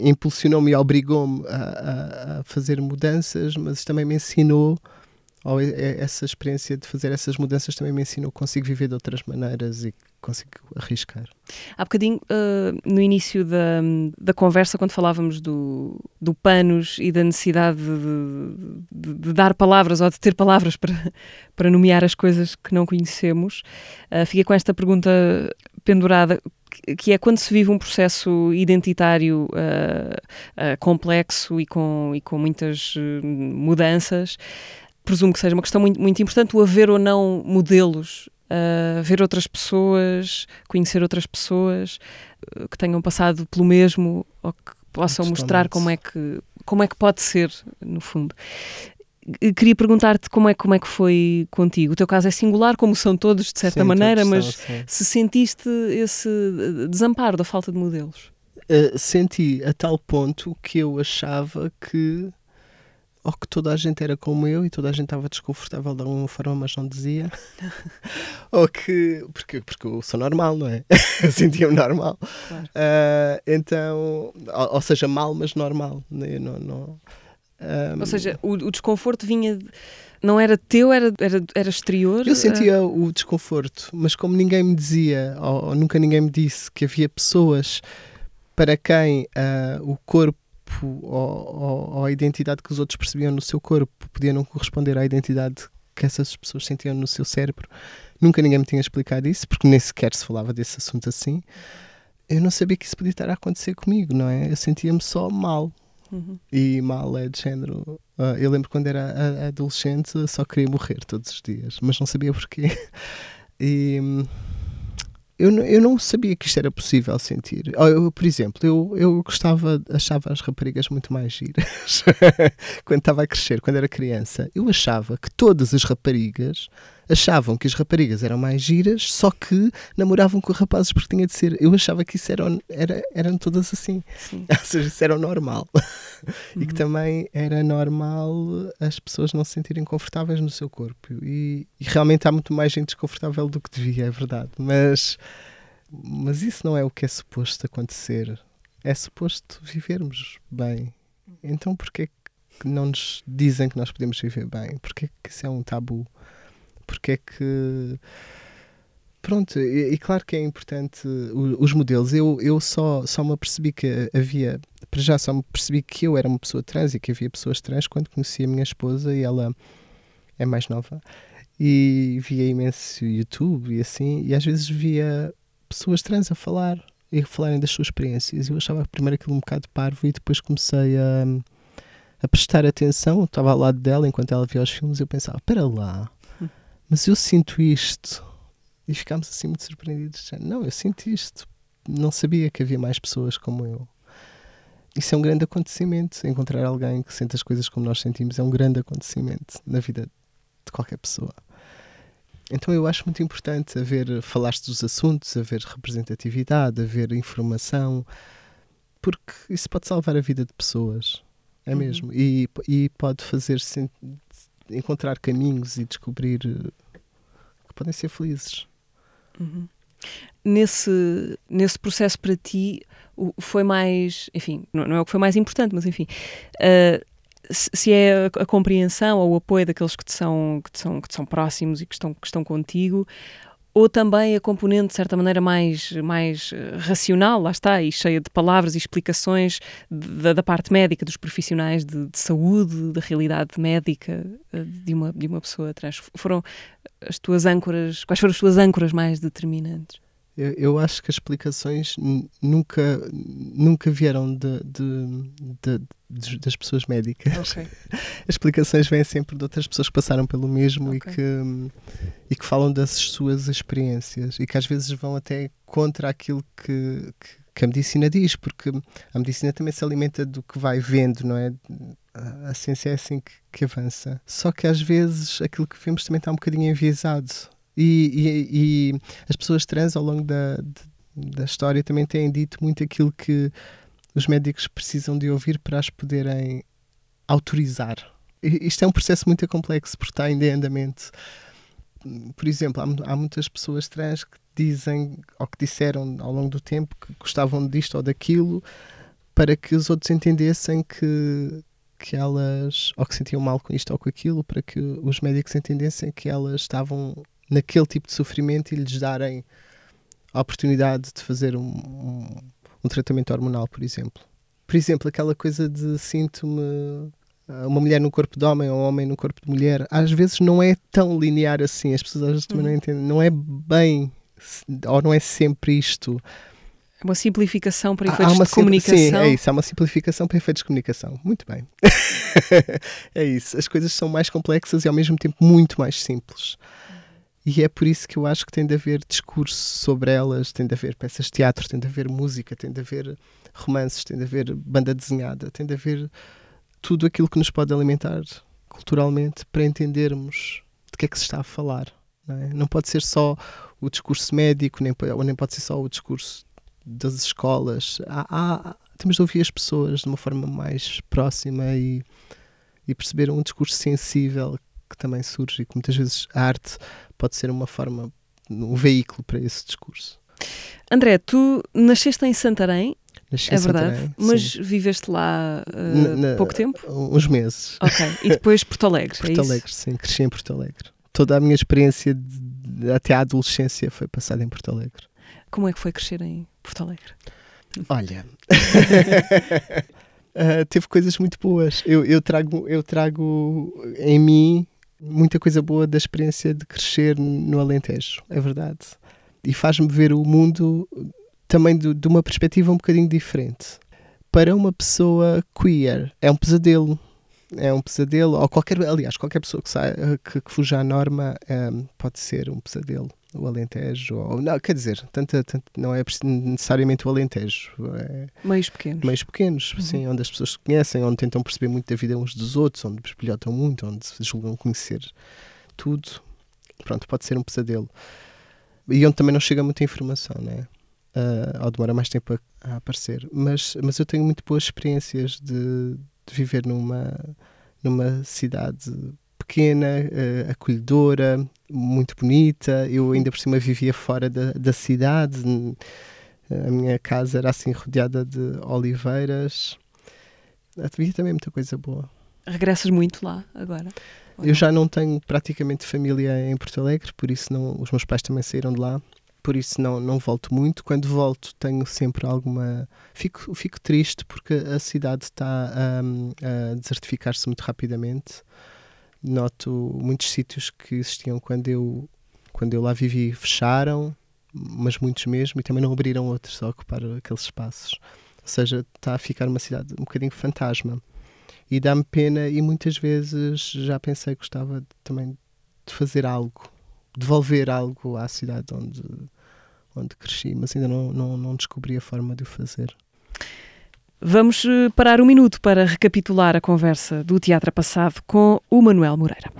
impulsionou-me e obrigou-me a, a, fazer mudanças, mas também me ensinou ou essa experiência de fazer essas mudanças também me ensinou que consigo viver de outras maneiras e consigo arriscar. Há bocadinho, uh, no início da, da conversa, quando falávamos do, do panos e da necessidade de, de, de, dar palavras ou de ter palavras para, para nomear as coisas que não conhecemos, uh, fiquei com esta pergunta pendurada que é quando se vive um processo identitário uh, complexo e com, e com muitas mudanças, presumo que seja uma questão muito, muito importante o haver ou não modelos uh, ver outras pessoas, conhecer outras pessoas uh, que tenham passado pelo mesmo ou que possam Totalmente. mostrar como é que como é que pode ser no fundo. Queria perguntar-te como é, como é que foi contigo. O teu caso é singular, como são todos, de certa sim, maneira, mas são, se sentiste esse desamparo da falta de modelos? Uh, senti a tal ponto que eu achava que ou que toda a gente era como eu e toda a gente estava desconfortável de alguma forma, mas não dizia. ou que. Porque, porque eu sou normal, não é? eu sentia-me normal. Claro. Uh, então. Ou, ou, seja, mal, mas normal. Né? Não, não, um... Ou seja, o, o desconforto vinha. De não era teu, era, era, era exterior? Eu sentia uh... o desconforto, mas como ninguém me dizia, ou, ou, nunca ninguém me disse que havia pessoas para quem uh, o corpo ou, ou, a identidade que os outros percebiam no seu corpo podia não corresponder à identidade que essas pessoas sentiam no seu cérebro. Nunca ninguém me tinha explicado isso, porque nem sequer se falava desse assunto assim. Eu não sabia que isso podia estar a acontecer comigo, não é? Eu sentia-me só mal. Uhum. E mal é de género. Uh, eu lembro quando era adolescente, só queria morrer todos os dias, mas não sabia porquê. E. Eu, eu não sabia que isto era possível sentir. Eu, por exemplo, eu, eu gostava, achava as raparigas muito mais giras quando estava a crescer, quando era criança. Eu achava que todas as raparigas achavam que as raparigas eram mais giras, só que namoravam com rapazes porque tinha de ser. Eu achava que isso era, era, eram todas assim. Sim. Ou seja, isso era o normal. Uhum. E que uhum. também era normal as pessoas não se sentirem confortáveis no seu corpo. E, e realmente há muito mais gente desconfortável do que devia, é verdade. Mas, mas isso não é o que é suposto acontecer. É suposto vivermos bem. Então porquê que não nos dizem que nós podemos viver bem? Porquê que isso é um tabu? Porque é que. Pronto, e, e, claro que é importante os modelos. Eu, eu só, só me apercebi que havia, para já só me percebi que eu era uma pessoa trans e que havia pessoas trans quando conheci a minha esposa e ela é mais nova. E via imenso YouTube e assim, e às vezes via pessoas trans a falar e a falarem das suas experiências. Eu achava primeiro aquilo um bocado parvo e depois comecei a, a prestar atenção. Estava ao lado dela enquanto ela via os filmes e eu pensava: para lá mas eu sinto isto. E ficámos assim muito surpreendidos. Não, eu sinto isto. Não sabia que havia mais pessoas como eu. Isso é um grande acontecimento. Encontrar alguém que sente as coisas como nós sentimos é um grande acontecimento na vida de qualquer pessoa. Então eu acho muito importante haver, falaste dos assuntos, haver representatividade, haver informação, porque isso pode salvar a vida de pessoas, é uhum. mesmo. E, e pode fazer encontrar caminhos e descobrir eh, que podem ser felizes. Uhum. Nesse, nesse processo para ti, foi mais, enfim, não, não, é o que foi mais importante, mas enfim, uh, se, se é a, a, compreensão ou o apoio daqueles que te são, que te são, que te são próximos e que estão, que estão contigo, ou também a componente, de certa maneira, mais, mais eh, racional, lá está, e cheia de palavras e explicações da, da parte médica, dos profissionais de, de, saúde, da realidade médica eh, de uma, de uma pessoa trans. Foram as tuas âncoras, quais foram as tuas âncoras mais determinantes? Eu, eu acho que as explicações nunca, nunca vieram de, de, de, das pessoas médicas. Okay. As explicações vêm sempre de outras pessoas que passaram pelo mesmo okay. e, que, e que falam das suas experiências e que às vezes vão até contra aquilo que, que, que a medicina diz, porque a medicina também se alimenta do que vai vendo, não é? A ciência é assim que, que avança. Só que às vezes aquilo que vemos também está um bocadinho enviesado e, e, as pessoas trans ao longo da, de, da história também têm dito muito aquilo que os médicos precisam de ouvir para as poderem autorizar. Isto é um processo muito complexo porque está ainda em andamento. Por exemplo, há, há muitas pessoas trans que dizem ou que disseram ao longo do tempo que gostavam disto ou daquilo para que os outros entendessem que que elas ou que sentiam mal com isto ou com aquilo para que os médicos entendessem que elas estavam naquele tipo de sofrimento e lhes darem a oportunidade de fazer um, um, um tratamento hormonal, por exemplo. Por exemplo, aquela coisa de sinto-me ah, uma mulher no corpo de homem ou um homem no corpo de mulher, às vezes não é tão linear assim. As pessoas às vezes também não uhum. entendem. Não é bem, ou não é sempre isto. É uma simplificação para efeitos de comunicação. Sim, é isso. Há uma simplificação para efeitos de comunicação. Muito bem. é isso. As coisas são mais complexas e ao mesmo tempo muito mais simples. E é por isso que eu acho que tem de haver discurso sobre elas, tem de haver peças de teatro, tem de haver música, tem de haver romances, tem de haver banda desenhada, tem de haver tudo aquilo que nos pode alimentar culturalmente para entendermos de que é que se está a falar. Não, é? não pode ser só o discurso médico, nem, ou nem pode ser só o discurso das escolas. Há, há, temos de ouvir as pessoas de uma forma mais próxima e, e perceber um discurso sensível que também surge e que muitas vezes a arte pode ser uma forma, um veículo para esse discurso. André, tu nasceste em Santarém, Nasci é verdade, Santarém, mas sim. viveste lá uh, na, pouco tempo? Uns meses. Ok, e depois Porto Alegre, é Porto é Alegre, sim, cresci em Porto Alegre. Toda a minha experiência de, até a adolescência foi passada em Porto Alegre. Como é que foi crescer em Porto Alegre? Olha, uh, teve coisas muito boas. Eu, eu, trago, eu trago em mim muita coisa boa da experiência de crescer no Alentejo, é verdade. E faz-me ver o mundo também de, de uma perspectiva um bocadinho diferente. Para uma pessoa queer, é um pesadelo é um pesadelo, ou qualquer, aliás, qualquer pessoa que, saia, que, que fuja à norma um, pode ser um pesadelo. O Alentejo, ou, não, quer dizer, tanto, tanto, não é necessariamente o Alentejo. É meios pequenos. Meios pequenos, uhum. sim, onde as pessoas se conhecem, onde tentam perceber muito da vida uns dos outros, onde bisbilhotam muito, onde se julgam conhecer tudo. Pronto, pode ser um pesadelo. E onde também não chega muita informação, né? Uh, ou demora mais tempo a, a, aparecer. Mas, mas eu tenho muito boas experiências de, de viver numa, numa cidade pequena, uh, acolhedora, muito bonita. Eu ainda por cima vivia fora da, da cidade. A minha casa era assim rodeada de oliveiras. Havia também muita coisa boa. Regressas muito lá agora? Eu não? já não tenho praticamente família em Porto Alegre, por isso não, os meus pais também saíram de lá por isso não, não volto muito. Quando volto, tenho sempre alguma. Fico, fico triste porque a cidade está um, a desertificar-se muito rapidamente. Noto muitos sítios que existiam quando eu, quando eu lá vivi fecharam, mas muitos mesmo, e também não abriram outros a ocupar aqueles espaços. Ou seja, está a ficar uma cidade um bocadinho fantasma. E dá-me pena, e muitas vezes já pensei que gostava também de fazer algo, devolver algo à cidade onde onde cresci, mas ainda não, não, não descobri a forma de o fazer. Vamos eh, parar um minuto para recapitular a conversa do teatro passado com o Manuel Moreira.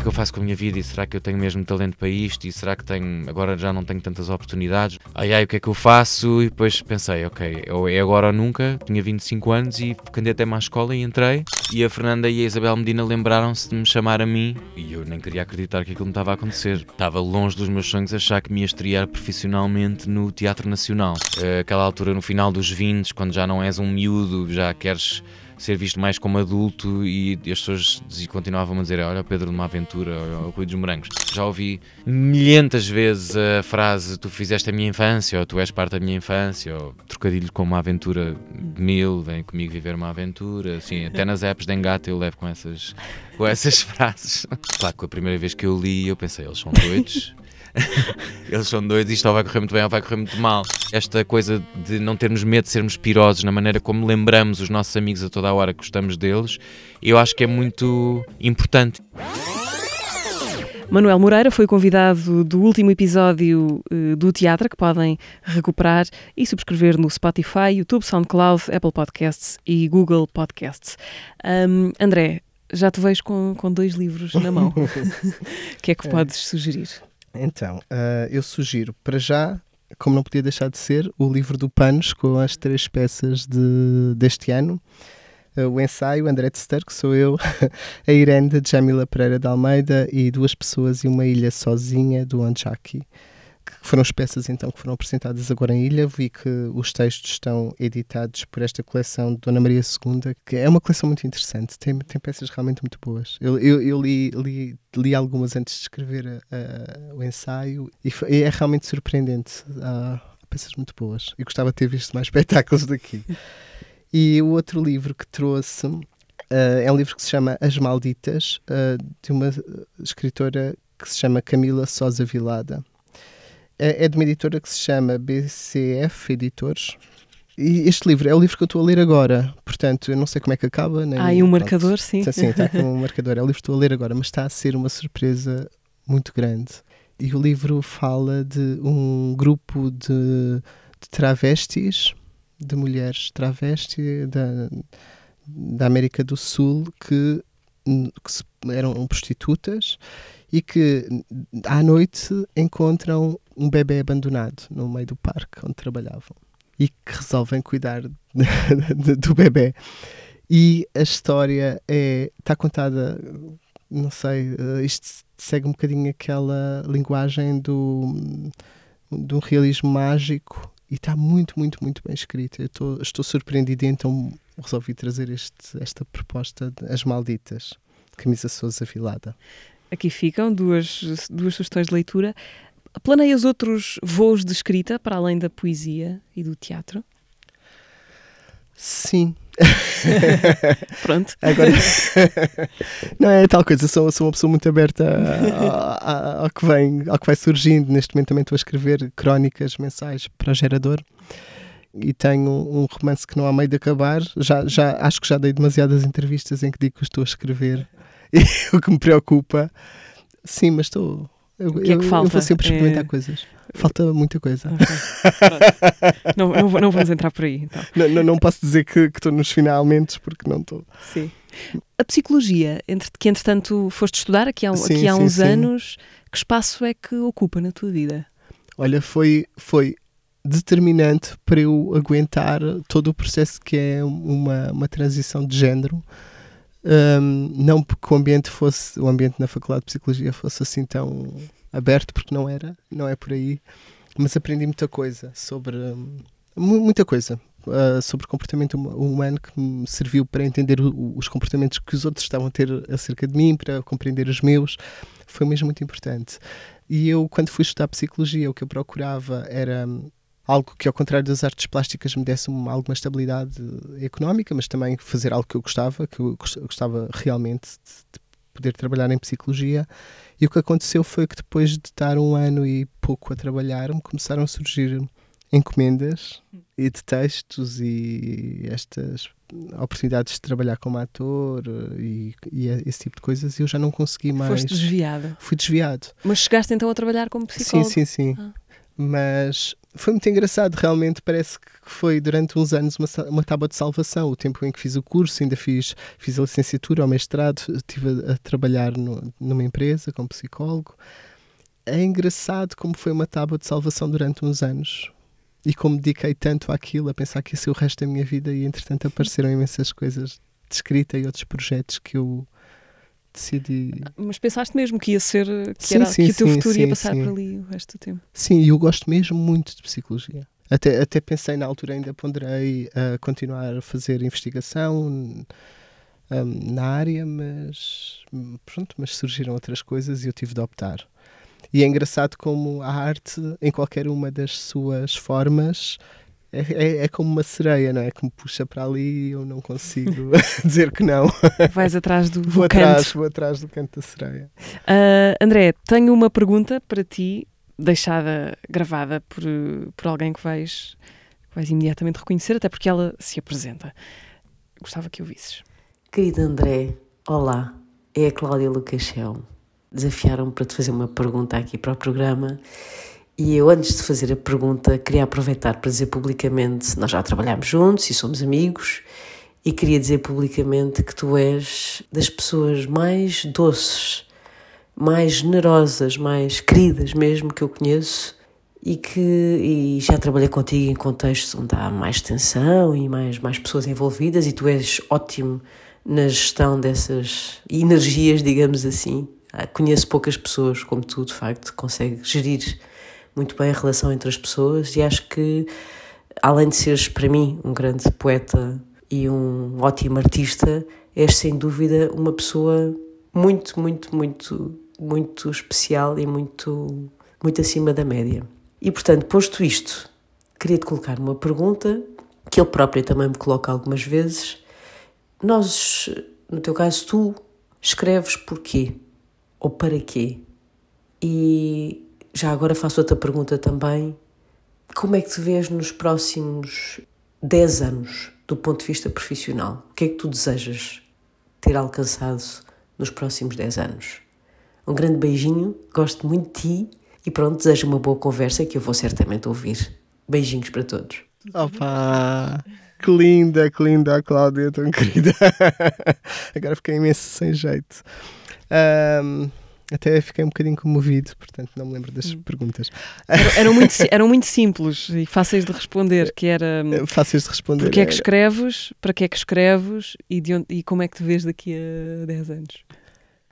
Que é que eu faço com a minha vida? E será que eu tenho mesmo talento para isto? E será que tenho, agora já não tenho tantas oportunidades? Ai ai, o que é que eu faço? E depois pensei, ok, é agora ou nunca. Tinha 25 anos e candidatei-me à escola e entrei. E a Fernanda e a Isabel Medina lembraram-se de me chamar a mim. E eu nem queria acreditar que aquilo me estava a acontecer. Estava longe dos meus sonhos achar que me ia estrear profissionalmente no Teatro Nacional. Eh, aquela altura, no final dos 20, quando já não és um miúdo, já queres ser visto mais como adulto e as pessoas continuavam a dizer olha Pedro de uma aventura, olha o Rui dos Morangos. Já ouvi milhentas vezes a frase tu fizeste a minha infância ou tu és parte da minha infância ou trocadilho com uma aventura de mil, vem comigo viver uma aventura, assim, até nas apps de engate eu levo com essas, com essas frases. Claro que a primeira vez que eu li eu pensei, eles são doidos, Eles são doidos, isto ou vai correr muito bem ou vai correr muito mal. Esta coisa de não termos medo de sermos pirosos na maneira como lembramos os nossos amigos a toda a hora que gostamos deles, eu acho que é muito importante. Manuel Moreira foi convidado do último episódio uh, do Teatro, que podem recuperar e subscrever no Spotify, YouTube, SoundCloud, Apple Podcasts e Google Podcasts. Um, André, já te vejo com, com dois livros na mão. O que é que é. podes sugerir? Então, uh, eu sugiro para já, como não podia deixar de ser, o livro do Panos com as três peças de, deste ano. Uh, o ensaio, André Tester, que sou eu, a Irene de Jamila Pereira de Almeida e Duas Pessoas e uma Ilha Sozinha do Anjaki que foram as peças então que foram apresentadas agora em Ilha. Vi que os textos estão editados por esta coleção de Dona Maria II, que é uma coleção muito interessante, tem, tem peças realmente muito boas. Eu, eu, eu li, li, li, algumas antes de escrever a, o ensaio e, foi, e, é realmente surpreendente. Há peças muito boas. E gostava de ter visto mais espetáculos daqui. E o outro livro que trouxe uh, é um livro que se chama As Malditas, uh, de uma escritora que se chama Camila Sosa Vilada é, é de uma editora que se chama BCF Editores. E este livro é o livro que eu estou a ler agora, portanto, eu não sei como é que acaba. Nem, ah, e um marcador, sim. Sim, está com um marcador. É o livro que estou a ler agora, mas está a ser uma surpresa muito grande. E o livro fala de um grupo de, de travestis, de mulheres travestis da, da América do Sul que, que eram prostitutas e que à noite encontram um bebê abandonado no meio do parque onde trabalhavam e que resolvem cuidar do bebê. E a história é, está contada, não sei, uh, isto segue um bocadinho aquela linguagem do, do realismo mágico e está muito, muito, muito bem escrita. Eu tô, estou surpreendido, então resolvi trazer este, esta proposta de As Malditas, Camisa Souza Filada. Aqui ficam duas, duas sugestões de leitura. Planeias outros voos de escrita para além da poesia e do teatro? Sim. Pronto. Agora, não é tal coisa, sou, sou uma pessoa muito aberta ao, ao, que vem, ao que vai surgindo. Neste momento também estou a escrever crónicas mensais para o gerador e tenho um romance que não há meio de acabar. Já, já, acho que já dei demasiadas entrevistas em que digo que estou a escrever o que me preocupa. Sim, mas estou. Eu, que é que falta? eu vou sempre experimentar é... coisas. Falta muita coisa. Okay. não, não, não, vamos entrar por aí. Então. Não, não, não, posso dizer que estou nos finalmente, porque não estou. Sim. A psicologia, entre, que entretanto foste estudar aqui há, sim, aqui há sim, uns sim. anos, que espaço é que ocupa na tua vida? Olha, foi, foi determinante para eu aguentar todo o processo que é uma, uma transição de género um, não porque o ambiente fosse, o ambiente na Faculdade de Psicologia fosse assim tão aberto, porque não era, não é por aí, mas aprendi muita coisa sobre muita coisa uh, sobre comportamento humano que me serviu para entender o, os comportamentos que os outros estavam a ter acerca de mim, para compreender os meus, foi mesmo muito importante. E eu, quando fui estudar psicologia, o que eu procurava era algo que, ao contrário das artes plásticas, me desse uma, alguma estabilidade económica, mas também fazer algo que eu gostava, que eu gostava realmente de, de poder trabalhar em psicologia. E o que aconteceu foi que depois de estar um ano e pouco a trabalhar, me começaram a surgir encomendas e de textos e estas oportunidades de trabalhar como ator e, e, esse tipo de coisas e eu já não consegui mais. Foste desviada. Fui desviado. Mas chegaste então a trabalhar como psicólogo? Sim, sim, sim. Ah. Mas foi muito engraçado, realmente parece que foi durante uns anos uma, uma tábua de salvação. O tempo em que fiz o curso, ainda fiz, fiz a licenciatura, o mestrado, estive a, a trabalhar no, numa empresa como psicólogo. É engraçado como foi uma tábua de salvação durante uns anos e como dediquei tanto àquilo, a pensar que ia ser o resto da minha vida, e entretanto apareceram imensas coisas de escrita e outros projetos que eu decidi. Mas pensaste mesmo que ia ser, que, sim, era, sim, que o teu sim, futuro ia passar por ali o resto do tempo? Sim, e eu gosto mesmo muito de psicologia. Até, até pensei na altura, ainda ponderei a continuar a fazer investigação um, na área, mas pronto, mas surgiram outras coisas e eu tive de optar. E é engraçado como a arte, em qualquer uma das suas formas, é, é, é, como uma sereia, não é? Que me puxa para ali e eu não consigo dizer que não. Vais atrás do, vou do atrás, canto. Vou atrás do canto da sereia. Uh, André, tenho uma pergunta para ti, deixada gravada por, por alguém que vais, que vais imediatamente reconhecer, até porque ela se apresenta. Gostava que ouvisses. Querido André, olá, é a Cláudia Lucachel. Desafiaram-me para te fazer uma pergunta aqui para o programa e eu, antes de fazer a pergunta, queria aproveitar para dizer publicamente: nós já trabalhamos juntos e somos amigos, e queria dizer publicamente que tu és das pessoas mais doces, mais generosas, mais queridas mesmo que eu conheço e que e já trabalhei contigo em contextos onde há mais tensão e mais, mais pessoas envolvidas e tu és ótimo na gestão dessas energias, digamos assim. Ah, conheço poucas pessoas como tu, de facto, consegues gerir muito bem a relação entre as pessoas e acho que, além de seres para mim um grande poeta e um ótimo artista, és sem dúvida uma pessoa muito, muito, muito, muito especial e muito, muito acima da média. E portanto, posto isto, queria-te colocar uma pergunta que ele próprio também me coloca algumas vezes. Nós, no teu caso, tu escreves porquê ou para quê? E já agora faço outra pergunta também. Como é que te vês nos próximos 10 anos, do ponto de vista profissional? O que é que tu desejas ter alcançado nos próximos 10 anos? Um grande beijinho, gosto muito de ti e pronto, desejo uma boa conversa que eu vou certamente ouvir. Beijinhos para todos. Opa! Que linda, que linda a Cláudia, tão querida. Agora fiquei imenso sem jeito. Um, até fiquei um bocadinho comovido, portanto não me lembro das hum. perguntas. Eram, muito, eram muito simples e fáceis de responder, que era... Eh, fáceis de responder. Porque é que escreves, para que é que escreves e, de onde, e como é que te vês daqui a 10 anos?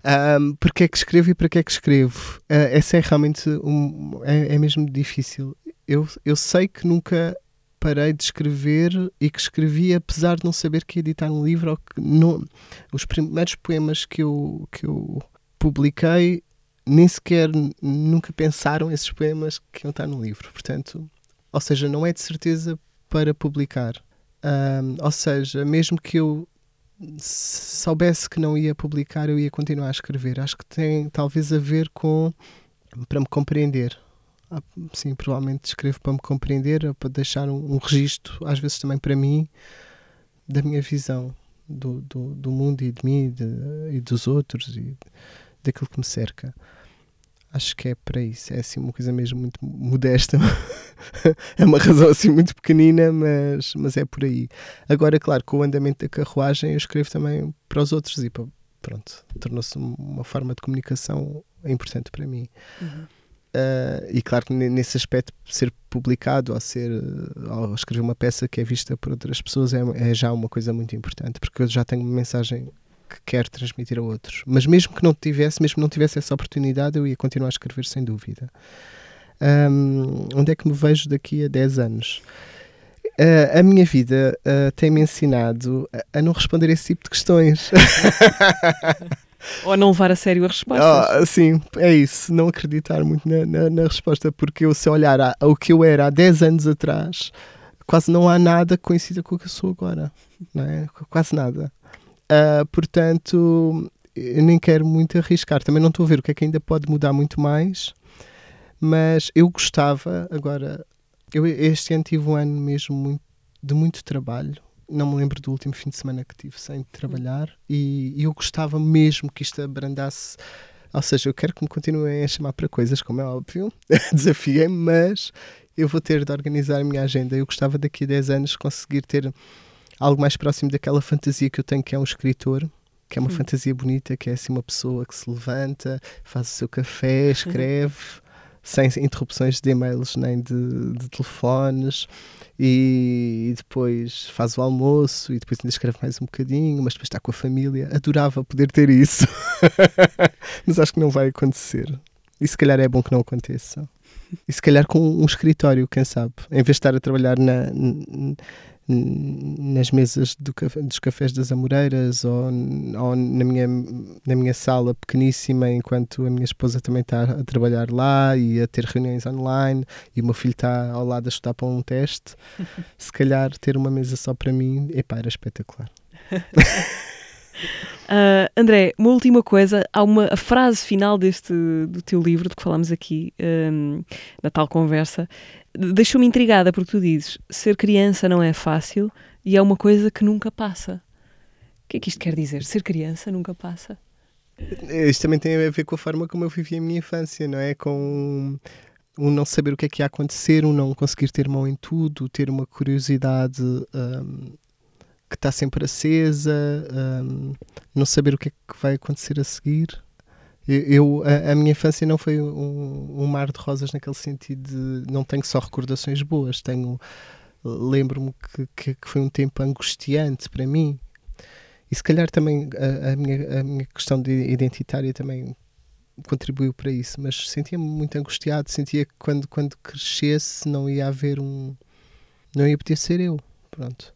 Um, porque é que escrevo e para que é que escrevo? Uh, essa é realmente um, é, é mesmo difícil. Eu, eu sei que nunca parei de escrever e que escrevi apesar de não saber que ia editar um livro ou que não, os primeiros poemas que eu, que eu publiquei, nem sequer nunca pensaram esses poemas que iam estar no livro. Portanto, ou seja, não é de certeza para publicar. Um, ou seja, mesmo que eu soubesse que não ia publicar, eu ia continuar a escrever. Acho que tem talvez a ver com para me compreender. Ah, sim, provavelmente escrevo para me compreender, para deixar um, um registro, às vezes também para mim, da minha visão do, do, do mundo e de mim e, de, e dos outros. E, daquilo que me cerca. Acho que é para isso. É assim uma coisa mesmo muito modesta. é uma razão assim muito pequenina, mas, mas é por aí. Agora, claro, com o andamento da carruagem, eu escrevo também para os outros e para, pronto, tornou-se uma forma de comunicação importante para mim. Uhum. Uh, e claro que nesse aspecto, ser publicado ou, ser, ou escrever uma peça que é vista por outras pessoas é, é já uma coisa muito importante, porque eu já tenho uma mensagem que quer transmitir a outros. Mas mesmo que não tivesse, mesmo que não tivesse essa oportunidade, eu ia continuar a escrever sem dúvida. Um, onde é que me vejo daqui a 10 anos? Uh, a minha vida uh, tem-me ensinado a, a, não responder esse tipo de questões. Ou a não levar a sério a resposta. Oh, sim, é isso. Não acreditar muito na, na, na resposta, porque eu, se olhar ao que eu era há 10 anos atrás, quase não há nada que coincida com o que eu sou agora. Não é? Quase nada. Uh, portanto, eu nem quero muito arriscar. Também não estou a ver o que é que ainda pode mudar muito mais, mas eu gostava, agora, eu este ano tive um ano mesmo muito, de muito trabalho. Não me lembro do último fim de semana que tive sem trabalhar e, e eu gostava mesmo que isto abrandasse Ou seja, eu quero que me continuem a chamar para coisas, como é óbvio, desafiei mas eu vou ter de organizar a minha agenda. Eu gostava daqui a 10 anos conseguir ter algo mais próximo daquela fantasia que eu tenho, que é um escritor, que é uma Hum. fantasia bonita, que é assim uma pessoa que se levanta, faz o seu café, escreve, sem interrupções de e-mails nem de, de telefones, e, depois faz o almoço, e depois ainda escreve mais um bocadinho, mas depois está com a família. Adorava poder ter isso, mas acho que não vai acontecer. E se calhar é bom que não aconteça. E se calhar com um escritório, quem sabe, em vez de estar a trabalhar na, nas mesas do dos cafés das Amoreiras ou, ou na, minha, na minha sala pequeníssima, enquanto a minha esposa também está a trabalhar lá e a ter reuniões online e o meu filho está ao lado a estudar para um teste, se calhar ter uma mesa só para mim, epá, era espetacular. Ah, André, uma última coisa. Há uma frase final deste do teu livro, de que falámos aqui ahm, na tal conversa, deixou-me intrigada porque tu dizes ser criança não é fácil e é uma coisa que nunca passa. O que é que isto quer dizer? Ser criança nunca passa? Isto também tem a ver com a forma como eu vivi a minha infância, não é? Com um não saber o que é que ia acontecer, um não conseguir ter mão em tudo, ter uma curiosidade hum, que está sempre acesa, hum, não saber o que é que vai acontecer a seguir. Eu, a, a minha infância não foi um, um mar de rosas naquele sentido de não tenho só recordações boas, tenho lembro-me que, que, que foi um tempo angustiante para mim. E se calhar também a, a minha, a minha questão de identitária também contribuiu para isso, mas sentia-me muito angustiado, sentia que quando, quando crescesse não ia haver um. não ia poder ser eu. Pronto.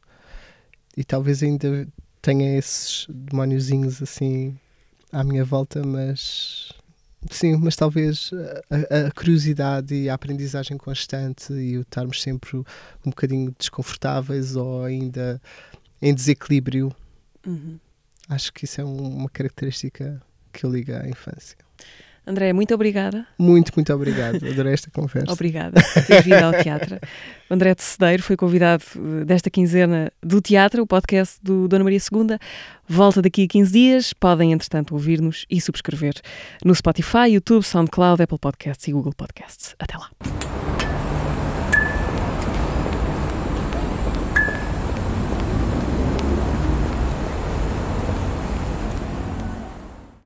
E talvez ainda tenha esses demóniozinhos assim à minha volta, mas. Sim, mas talvez a, a- curiosidade e a aprendizagem constante e o estarmos sempre um bocadinho desconfortáveis ou ainda em desequilíbrio Uhum. Acho que isso é um- uma característica que eu ligo à infância. André, muito obrigada. Muito, muito obrigado. Adorei esta conversa. Obrigada por ter vindo ao teatro. O André de Cedeiro foi convidado eh, desta quinzena do teatro, o podcast do Dona Maria II. Volta daqui a 15 dias. Podem, entretanto, ouvir-nos e subscrever no Spotify, YouTube, SoundCloud, Apple Podcasts e Google Podcasts. Até lá.